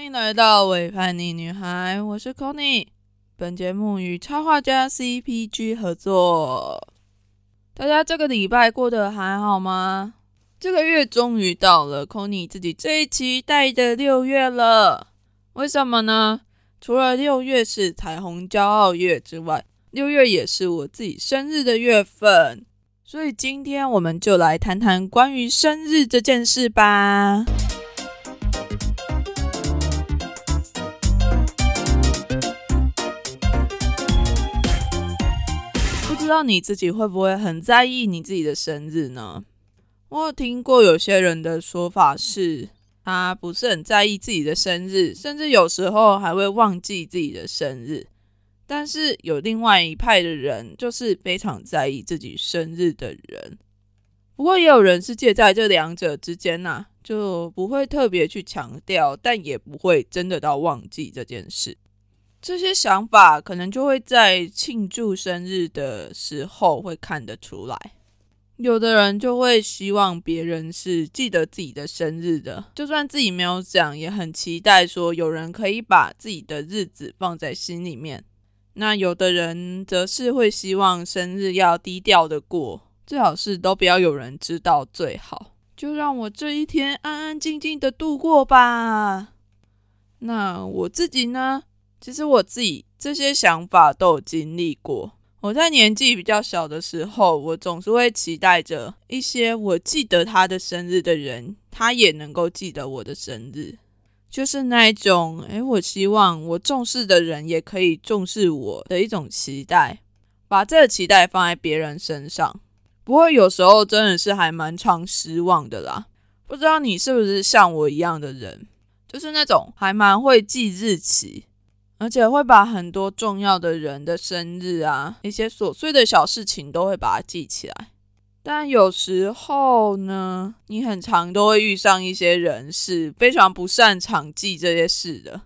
欢迎来到伪叛逆女孩，我是 Conny。本节目与插画家 CPG 合作。大家这个礼拜过得还好吗？这个月终于到了 Conny 自己最期待的六月了。为什么呢？除了六月是彩虹骄傲月之外，六月也是我自己生日的月份。所以今天我们就来谈谈关于生日这件事吧。知道你自己会不会很在意你自己的生日呢？我有听过有些人的说法是，他不是很在意自己的生日，甚至有时候还会忘记自己的生日。但是有另外一派的人，就是非常在意自己生日的人。不过也有人是介在这两者之间呐，就不会特别去强调，但也不会真的到忘记这件事。这些想法可能就会在庆祝生日的时候会看得出来。有的人就会希望别人是记得自己的生日的，就算自己没有讲，也很期待说有人可以把自己的日子放在心里面。那有的人则是会希望生日要低调的过，最好是都不要有人知道最好，就让我这一天安安静静的度过吧。那我自己呢？其实我自己这些想法都有经历过。我在年纪比较小的时候，我总是会期待着一些我记得他的生日的人，他也能够记得我的生日。就是那一种，诶，我希望我重视的人也可以重视我的一种期待，把这个期待放在别人身上。不过有时候真的是还蛮常失望的啦。不知道你是不是像我一样的人，就是那种还蛮会记日期，而且会把很多重要的人的生日啊，一些琐碎的小事情都会把它记起来。但有时候呢，你很常都会遇上一些人是非常不擅长记这些事的。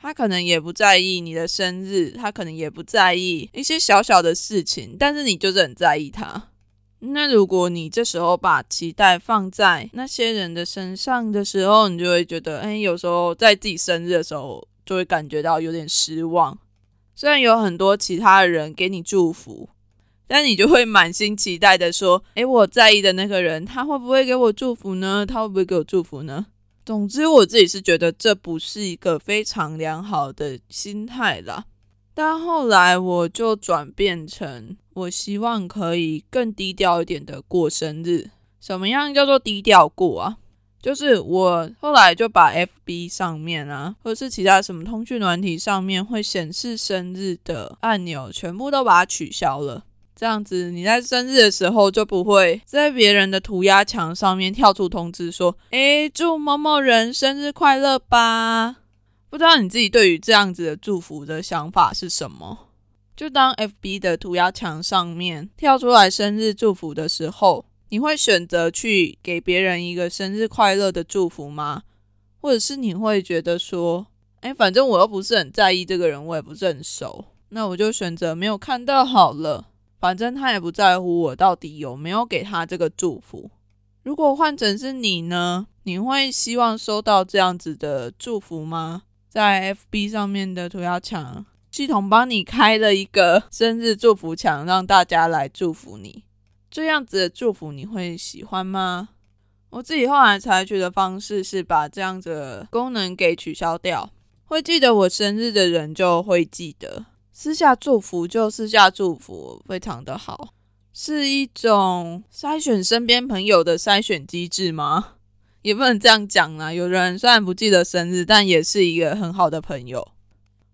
他可能也不在意你的生日，他可能也不在意一些小小的事情，但是你就是很在意他。那如果你这时候把期待放在那些人的身上的时候，你就会觉得，哎，有时候在自己生日的时候，就会感觉到有点失望。虽然有很多其他的人给你祝福。但你就会满心期待的说：“诶，我在意的那个人，他会不会给我祝福呢？他会不会给我祝福呢？”总之，我自己是觉得这不是一个非常良好的心态啦。但后来我就转变成，我希望可以更低调一点的过生日。什么样叫做低调过啊？就是我后来就把 FB 上面啊，或者是其他什么通讯软体上面会显示生日的按钮，全部都把它取消了。这样子，你在生日的时候就不会在别人的涂鸦墙上面跳出通知说：“诶，祝某某人生日快乐吧。”不知道你自己对于这样子的祝福的想法是什么？就当 FB 的涂鸦墙上面跳出来生日祝福的时候，你会选择去给别人一个生日快乐的祝福吗？或者是你会觉得说：“诶，反正我又不是很在意这个人，我也不是很熟，那我就选择没有看到好了。”反正他也不在乎我到底有没有给他这个祝福。如果换成是你呢？你会希望收到这样子的祝福吗？在 FB 上面的涂鸦墙，系统帮你开了一个生日祝福墙，让大家来祝福你。这样子的祝福你会喜欢吗？我自己后来采取的方式是把这样子的功能给取消掉，会记得我生日的人就会记得。私下祝福就私下祝福，非常的好，是一种筛选身边朋友的筛选机制吗？也不能这样讲啦。有人虽然不记得生日，但也是一个很好的朋友。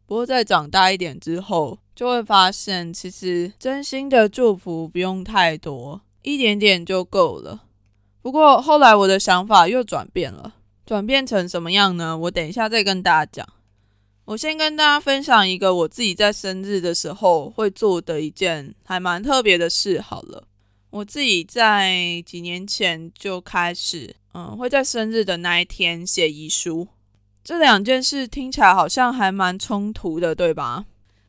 不过在长大一点之后，就会发现其实真心的祝福不用太多，一点点就够了。不过后来我的想法又转变了，转变成什么样呢？我等一下再跟大家讲。我先跟大家分享一个我自己在生日的时候会做的一件还蛮特别的事。好了，我自己在几年前就开始，嗯，会在生日的那一天写遗书。这两件事听起来好像还蛮冲突的，对吧？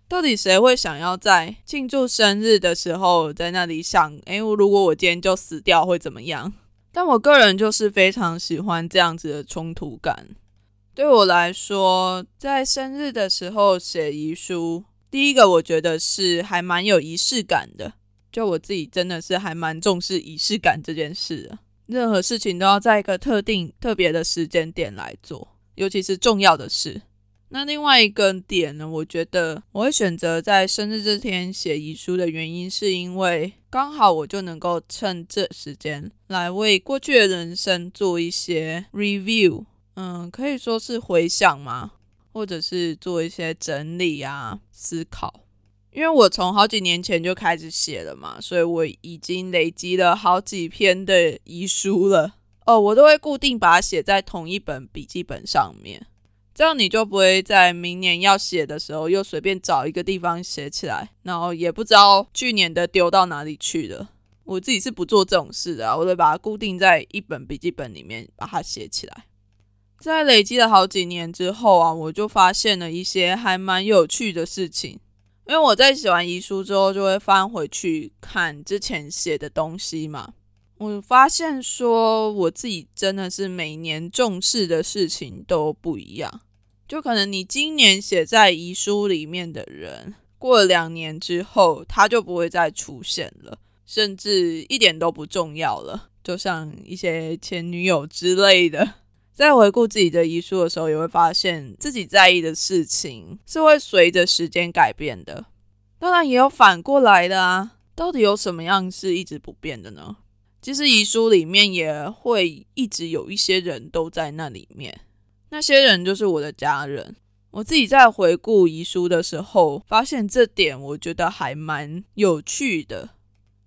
到底谁会想要在庆祝生日的时候在那里想，诶，如果我今天就死掉会怎么样？但我个人就是非常喜欢这样子的冲突感。对我来说，在生日的时候写遗书，第一个我觉得是还蛮有仪式感的。就我自己真的是还蛮重视仪式感这件事的，任何事情都要在一个特定特别的时间点来做，尤其是重要的事。那另外一个点呢，我觉得我会选择在生日这天写遗书的原因，是因为刚好我就能够趁这时间来为过去的人生做一些 review，嗯，可以说是回想嘛，或者是做一些整理啊，思考。因为我从好几年前就开始写了嘛，所以我已经累积了好几篇的遗书了。哦，我都会固定把它写在同一本笔记本上面。这样你就不会在明年要写的时候又随便找一个地方写起来，然后也不知道去年的丢到哪里去了。我自己是不做这种事的，我会把它固定在一本笔记本里面，把它写起来。在累积了好几年之后啊，我就发现了一些还蛮有趣的事情。因为我在写完遗书之后，就会翻回去看之前写的东西嘛。我发现说，我自己真的是每年重视的事情都不一样。就可能你今年写在遗书里面的人，过了两年之后，他就不会再出现了，甚至一点都不重要了。就像一些前女友之类的，在回顾自己的遗书的时候，也会发现自己在意的事情是会随着时间改变的。当然，也有反过来的啊。到底有什么样是一直不变的呢？其实遗书里面也会一直有一些人都在那里面。那些人就是我的家人。我自己在回顾遗书的时候，发现这点我觉得还蛮有趣的。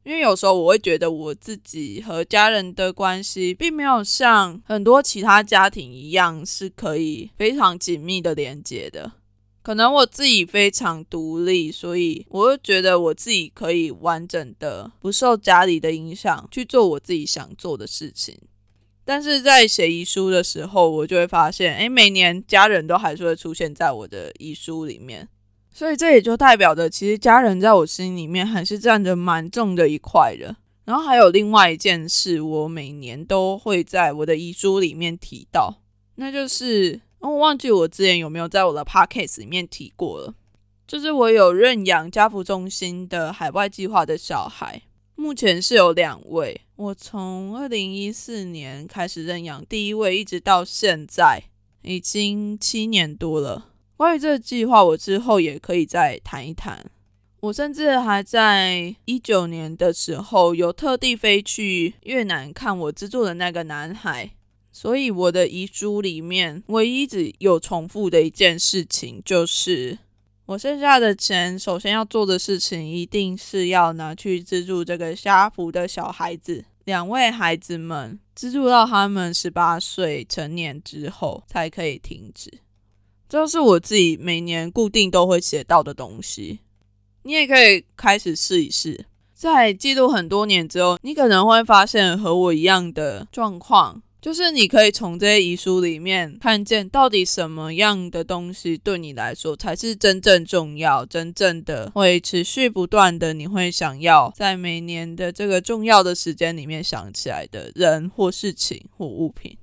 因为有时候我会觉得我自己和家人的关系，并没有像很多其他家庭一样是可以非常紧密的连接的。可能我自己非常独立，所以我会觉得我自己可以完整的不受家里的影响去做我自己想做的事情。但是在写遗书的时候，我就会发现，哎，每年家人都还是会出现在我的遗书里面，所以这也就代表着，其实家人在我心里面还是占着蛮重的一块的。然后还有另外一件事，我每年都会在我的遗书里面提到，那就是我忘记我之前有没有在我的 podcast 里面提过了，就是我有认养家福中心的海外计划的小孩。目前是有两位，我从二零一四年开始认养第一位，一直到现在已经七年多了。关于这个计划，我之后也可以再谈一谈。我甚至还在一九年的时候有特地飞去越南看我资助的那个男孩，所以我的遗书里面唯一只有重复的一件事情就是。我剩下的钱，首先要做的事情，一定是要拿去资助这个虾福的小孩子，两位孩子们，资助到他们十八岁成年之后才可以停止。这是我自己每年固定都会写到的东西。你也可以开始试一试，在记录很多年之后，你可能会发现和我一样的状况。就是你可以从这些遗书里面看见，到底什么样的东西对你来说才是真正重要、真正的会持续不断的，你会想要在每年的这个重要的时间里面想起来的人或事情或物品。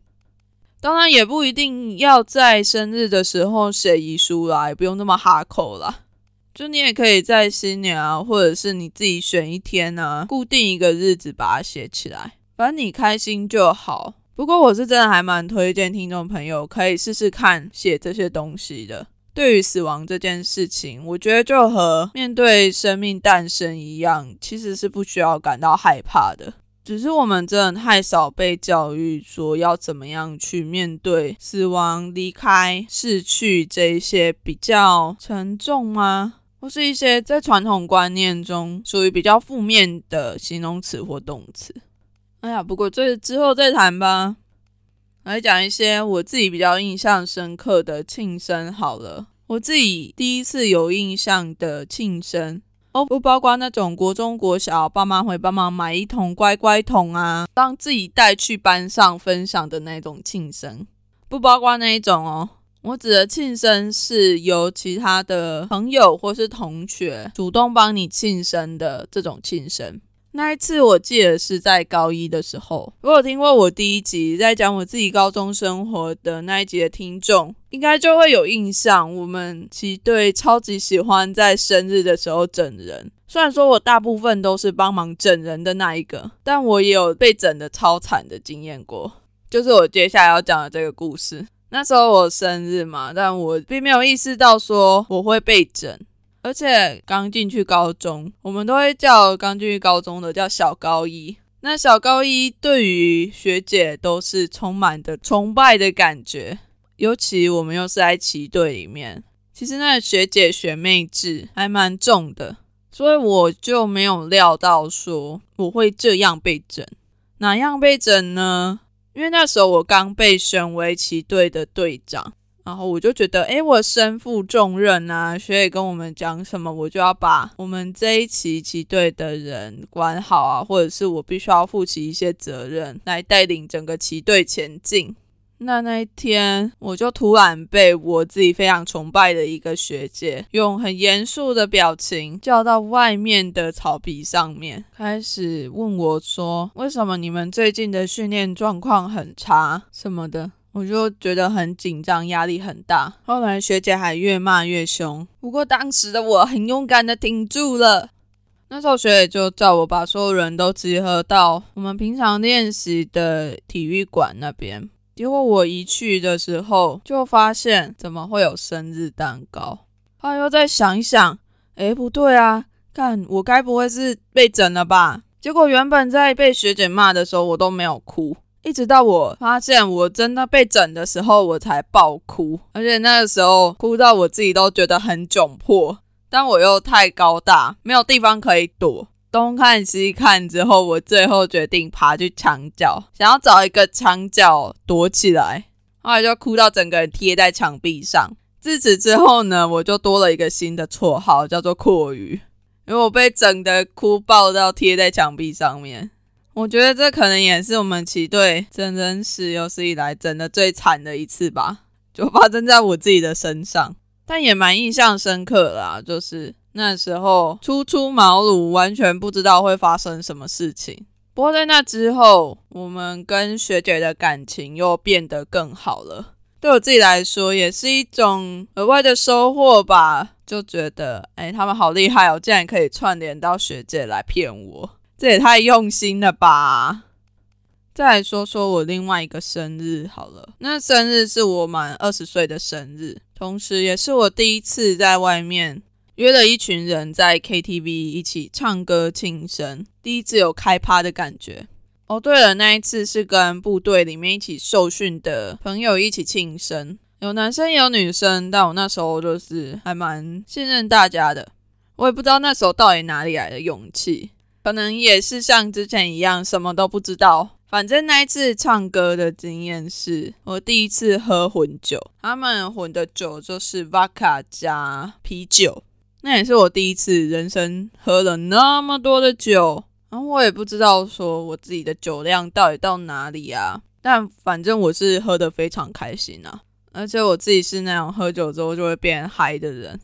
当然，也不一定要在生日的时候写遗书啦，也不用那么哈口啦。就你也可以在新年啊，或者是你自己选一天啊，固定一个日子把它写起来，反正你开心就好。不过我是真的还蛮推荐听众朋友可以试试看写这些东西的。对于死亡这件事情，我觉得就和面对生命诞生一样，其实是不需要感到害怕的。只是我们真的太少被教育说要怎么样去面对死亡、离开、逝去这一些比较沉重吗？或是一些在传统观念中属于比较负面的形容词或动词。哎呀，不过这之后再谈吧。来讲一些我自己比较印象深刻的庆生好了。我自己第一次有印象的庆生，哦，不包括那种国中国小爸妈会帮忙买一桶乖乖桶啊，让自己带去班上分享的那种庆生，不包括那一种哦。我指的庆生是由其他的朋友或是同学主动帮你庆生的这种庆生。那一次我记得是在高一的时候，如果听过我第一集在讲我自己高中生活的那一集的听众，应该就会有印象。我们其队超级喜欢在生日的时候整人，虽然说我大部分都是帮忙整人的那一个，但我也有被整的超惨的经验过，就是我接下来要讲的这个故事。那时候我生日嘛，但我并没有意识到说我会被整。而且刚进去高中，我们都会叫刚进去高中的叫小高一。那小高一对于学姐都是充满的崇拜的感觉，尤其我们又是在旗队里面，其实那学姐学妹制还蛮重的，所以我就没有料到说我会这样被整。哪样被整呢？因为那时候我刚被选为旗队的队长。然后我就觉得，哎，我身负重任啊，学姐跟我们讲什么，我就要把我们这一期旗队的人管好啊，或者是我必须要负起一些责任来带领整个旗队前进。那那一天，我就突然被我自己非常崇拜的一个学姐，用很严肃的表情叫到外面的草皮上面，开始问我说：“为什么你们最近的训练状况很差什么的？”我就觉得很紧张，压力很大。后来学姐还越骂越凶，不过当时的我很勇敢的挺住了。那时候学姐就叫我把所有人都集合到我们平常练习的体育馆那边。结果我一去的时候，就发现怎么会有生日蛋糕？后来又再想一想，哎，不对啊，看我该不会是被整了吧？结果原本在被学姐骂的时候，我都没有哭。一直到我发现我真的被整的时候，我才爆哭，而且那个时候哭到我自己都觉得很窘迫。但我又太高大，没有地方可以躲，东看西看之后，我最后决定爬去墙角，想要找一个墙角躲起来。后来就哭到整个人贴在墙壁上。自此之后呢，我就多了一个新的绰号，叫做“阔鱼”，因为我被整的哭爆到贴在墙壁上面。我觉得这可能也是我们旗队整人史有史以来整的最惨的一次吧，就发生在我自己的身上，但也蛮印象深刻啦。就是那时候初出茅庐，完全不知道会发生什么事情。不过在那之后，我们跟学姐的感情又变得更好了。对我自己来说，也是一种额外的收获吧。就觉得，哎，他们好厉害哦，竟然可以串联到学姐来骗我。这也太用心了吧！再来说说我另外一个生日好了，那生日是我满二十岁的生日，同时也是我第一次在外面约了一群人在 KTV 一起唱歌庆生，第一次有开趴的感觉。哦，对了，那一次是跟部队里面一起受训的朋友一起庆生，有男生有女生，但我那时候就是还蛮信任大家的，我也不知道那时候到底哪里来的勇气。可能也是像之前一样，什么都不知道。反正那一次唱歌的经验是我第一次喝混酒，他们混的酒就是 vodka 加啤酒，那也是我第一次人生喝了那么多的酒。然后我也不知道说我自己的酒量到底到哪里啊，但反正我是喝的非常开心啊，而且我自己是那种喝酒之后就会变嗨的人。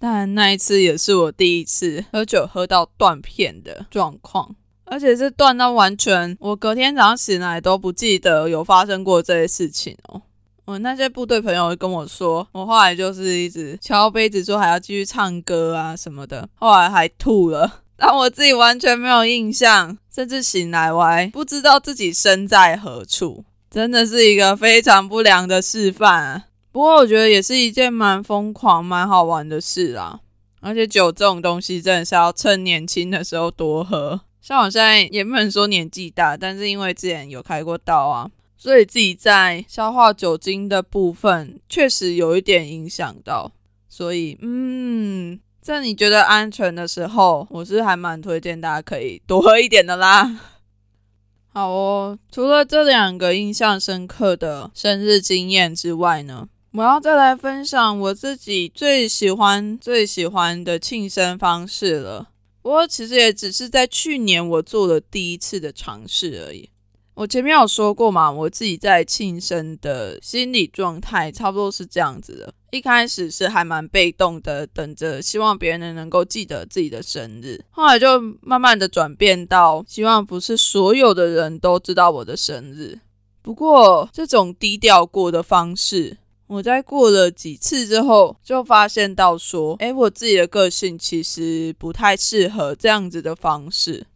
但那一次也是我第一次喝酒喝到断片的状况，而且是断到完全，我隔天早上醒来都不记得有发生过这些事情哦。我那些部队朋友跟我说，我后来就是一直敲杯子说还要继续唱歌啊什么的，后来还吐了，但我自己完全没有印象，甚至醒来我还不知道自己身在何处，真的是一个非常不良的示范。不过我觉得也是一件蛮疯狂、蛮好玩的事啦。而且酒这种东西真的是要趁年轻的时候多喝。像我现在也不能说年纪大，但是因为之前有开过刀啊，所以自己在消化酒精的部分确实有一点影响到。所以，嗯，在你觉得安全的时候，我是还蛮推荐大家可以多喝一点的啦。好哦，除了这两个印象深刻的生日经验之外呢？我要再来分享我自己最喜欢、最喜欢的庆生方式了。不过其实也只是在去年我做了第一次的尝试而已。我前面有说过嘛，我自己在庆生的心理状态差不多是这样子的：一开始是还蛮被动的，等着希望别人能够记得自己的生日。后来就慢慢的转变到希望不是所有的人都知道我的生日。不过这种低调过的方式，我在过了几次之后，就发现到说，诶，我自己的个性其实不太适合这样子的方式。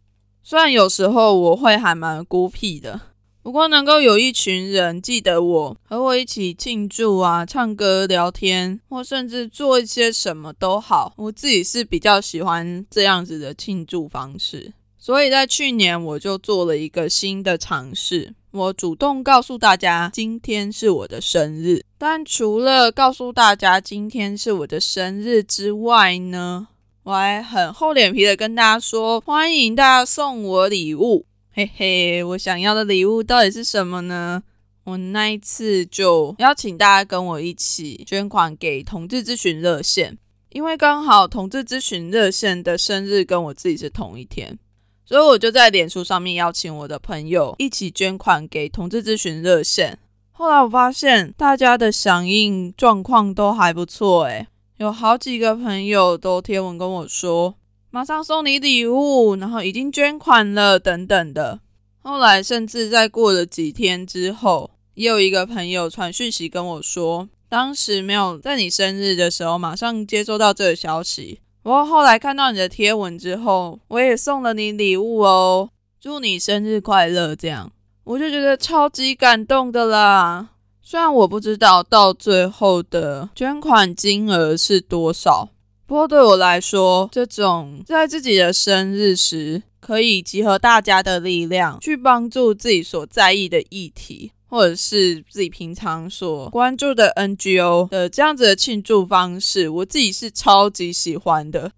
虽然有时候我会还蛮孤僻的。不过能够有一群人记得我，和我一起庆祝啊、唱歌、聊天，或甚至做一些什么都好，我自己是比较喜欢这样子的庆祝方式。所以在去年我就做了一个新的尝试，我主动告诉大家今天是我的生日。但除了告诉大家今天是我的生日之外呢，我还很厚脸皮的跟大家说，欢迎大家送我礼物。嘿嘿，我想要的礼物到底是什么呢？我那一次就邀请大家跟我一起捐款给同志咨询热线，因为刚好同志咨询热线的生日跟我自己是同一天，所以我就在脸书上面邀请我的朋友一起捐款给同志咨询热线。后来我发现大家的响应状况都还不错，诶，有好几个朋友都贴文跟我说。马上送你礼物，然后已经捐款了，等等的。后来甚至在过了几天之后，也有一个朋友传讯息跟我说，当时没有在你生日的时候马上接收到这个消息。不过后来看到你的贴文之后，我也送了你礼物哦，祝你生日快乐。这样我就觉得超级感动的啦。虽然我不知道到最后的捐款金额是多少。不过对我来说，这种在自己的生日时可以集合大家的力量，去帮助自己所在意的议题，或者是自己平常所关注的 NGO 的这样子的庆祝方式，我自己是超级喜欢的。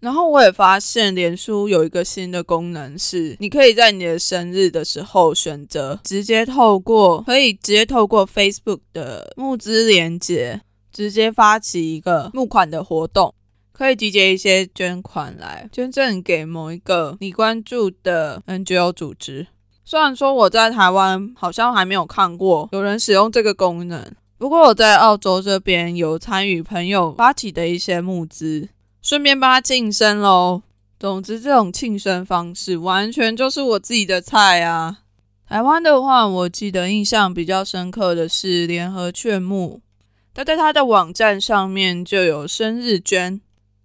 然后我也发现，脸书有一个新的功能，是你可以在你的生日的时候选择直接透过，可以直接透过 Facebook 的募资连接，直接发起一个募款的活动。可以集结一些捐款来捐赠给某一个你关注的 NGO 组织。虽然说我在台湾好像还没有看过有人使用这个功能，不过我在澳洲这边有参与朋友发起的一些募资，顺便帮他庆生喽。总之，这种庆生方式完全就是我自己的菜啊。台湾的话，我记得印象比较深刻的是联合劝募，他在他的网站上面就有生日捐。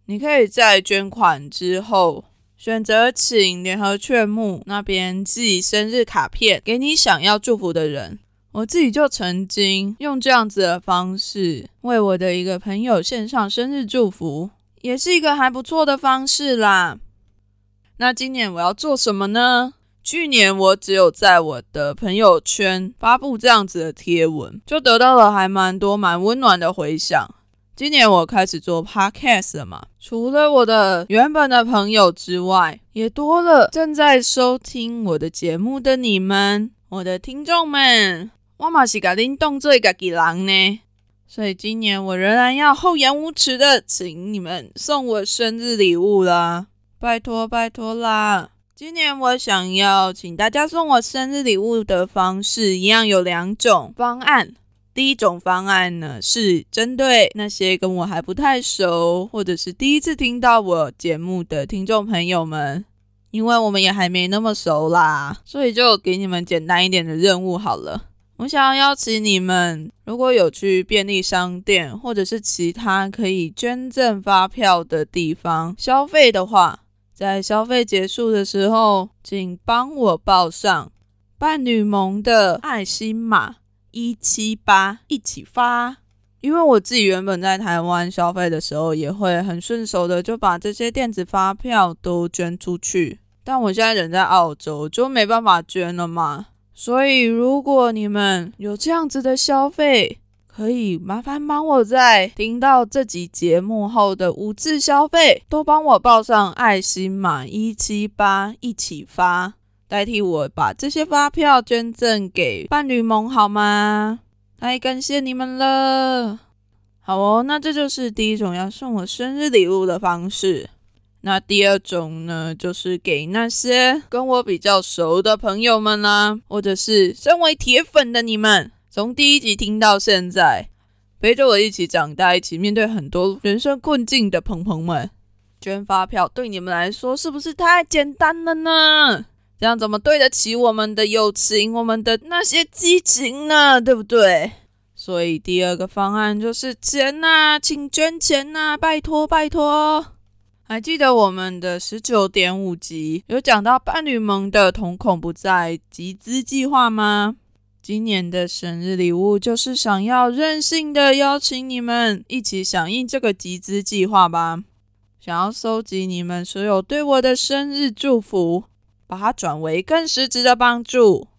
你可以在捐款之后选择请联合劝募那边寄生日卡片给你想要祝福的人。我自己就曾经用这样子的方式为我的一个朋友献上生日祝福，也是一个还不错的方式啦。那今年我要做什么呢？去年我只有在我的朋友圈发布这样子的贴文，就得到了还蛮多蛮温暖的回响。今年我开始做 podcast 了嘛，除了我的原本的朋友之外，也多了正在收听我的节目的你们，我的听众们。我嘛是甲恁当做家己人呢，所以今年我仍然要厚颜无耻的请你们送我生日礼物啦，拜托拜托啦！今年我想要请大家送我生日礼物的方式，一样有两种方案。第一种方案呢，是针对那些跟我还不太熟，或者是第一次听到我节目的听众朋友们，因为我们也还没那么熟啦，所以就给你们简单一点的任务好了。我想要邀请你们，如果有去便利商店或者是其他可以捐赠发票的地方消费的话，在消费结束的时候，请帮我报上伴侣盟的爱心码。一七八一起发，因为我自己原本在台湾消费的时候，也会很顺手的就把这些电子发票都捐出去。但我现在人在澳洲，就没办法捐了嘛。所以如果你们有这样子的消费，可以麻烦帮我在听到这集节目后的五次消费，都帮我报上爱心码一七八一起发。代替我把这些发票捐赠给伴侣盟好吗？太感谢你们了。好哦，那这就是第一种要送我生日礼物的方式。那第二种呢，就是给那些跟我比较熟的朋友们啦，或者是身为铁粉的你们，从第一集听到现在，陪着我一起长大，一起面对很多人生困境的朋朋们。捐发票对你们来说是不是太简单了呢？这样怎么对得起我们的友情，我们的那些激情呢？对不对？所以第二个方案就是钱呐，请捐钱呐，拜托拜托！还记得我们的十九点五集有讲到伴侣盟的瞳孔不在集资计划吗？今年的生日礼物就是想要任性的邀请你们一起响应这个集资计划吧。想要收集你们所有对我的生日祝福，把它转为更实质的帮助。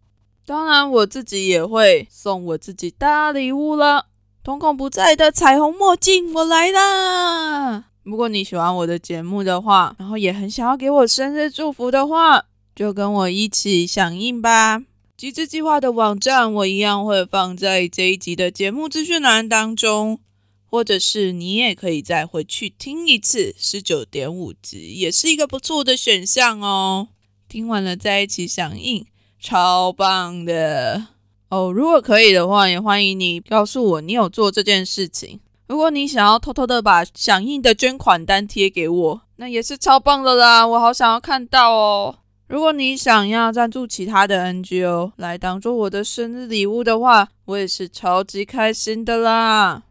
当然，我自己也会送我自己大礼物了。瞳孔不在的彩虹墨镜，我来啦！如果你喜欢我的节目的话，然后也很想要给我生日祝福的话，就跟我一起响应吧。集资计划的网站我一样会放在这一集的节目资讯栏当中，或者是你也可以再回去听一次十九点五集，也是一个不错的选项哦。听完了再一起响应。超棒的哦！如果可以的话，也欢迎你告诉我你有做这件事情。如果你想要偷偷的把响应的捐款单贴给我，那也是超棒的啦！我好想要看到哦。如果你想要赞助其他的 NGO 来当做我的生日礼物的话，我也是超级开心的啦。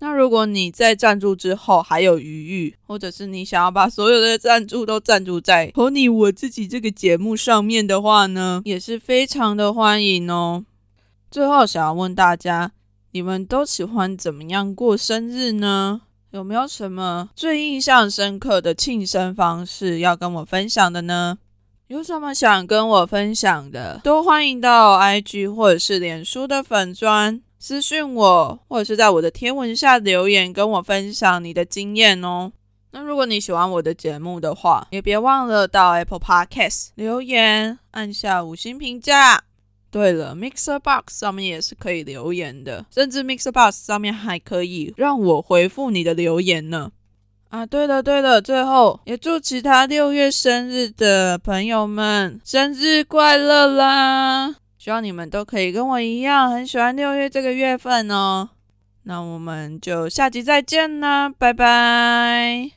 那如果你在赞助之后还有余裕，或者是你想要把所有的赞助都赞助在 Pony 我自己这个节目上面的话呢，也是非常的欢迎哦。最后想要问大家，你们都喜欢怎么样过生日呢？有没有什么最印象深刻的庆生方式要跟我分享的呢？有什么想跟我分享的，都欢迎到 IG 或者是脸书的粉砖。私讯我，或者是在我的天文下留言，跟我分享你的经验哦。那如果你喜欢我的节目的话，也别忘了到 Apple Podcast 留言，按下五星评价。对了，Mixer Box 上面也是可以留言的，甚至 Mixer Box 上面还可以让我回复你的留言呢。啊，对了对了，最后也祝其他六月生日的朋友们生日快乐啦！希望你们都可以跟我一样很喜欢六月这个月份哦。那我们就下集再见啦，拜拜。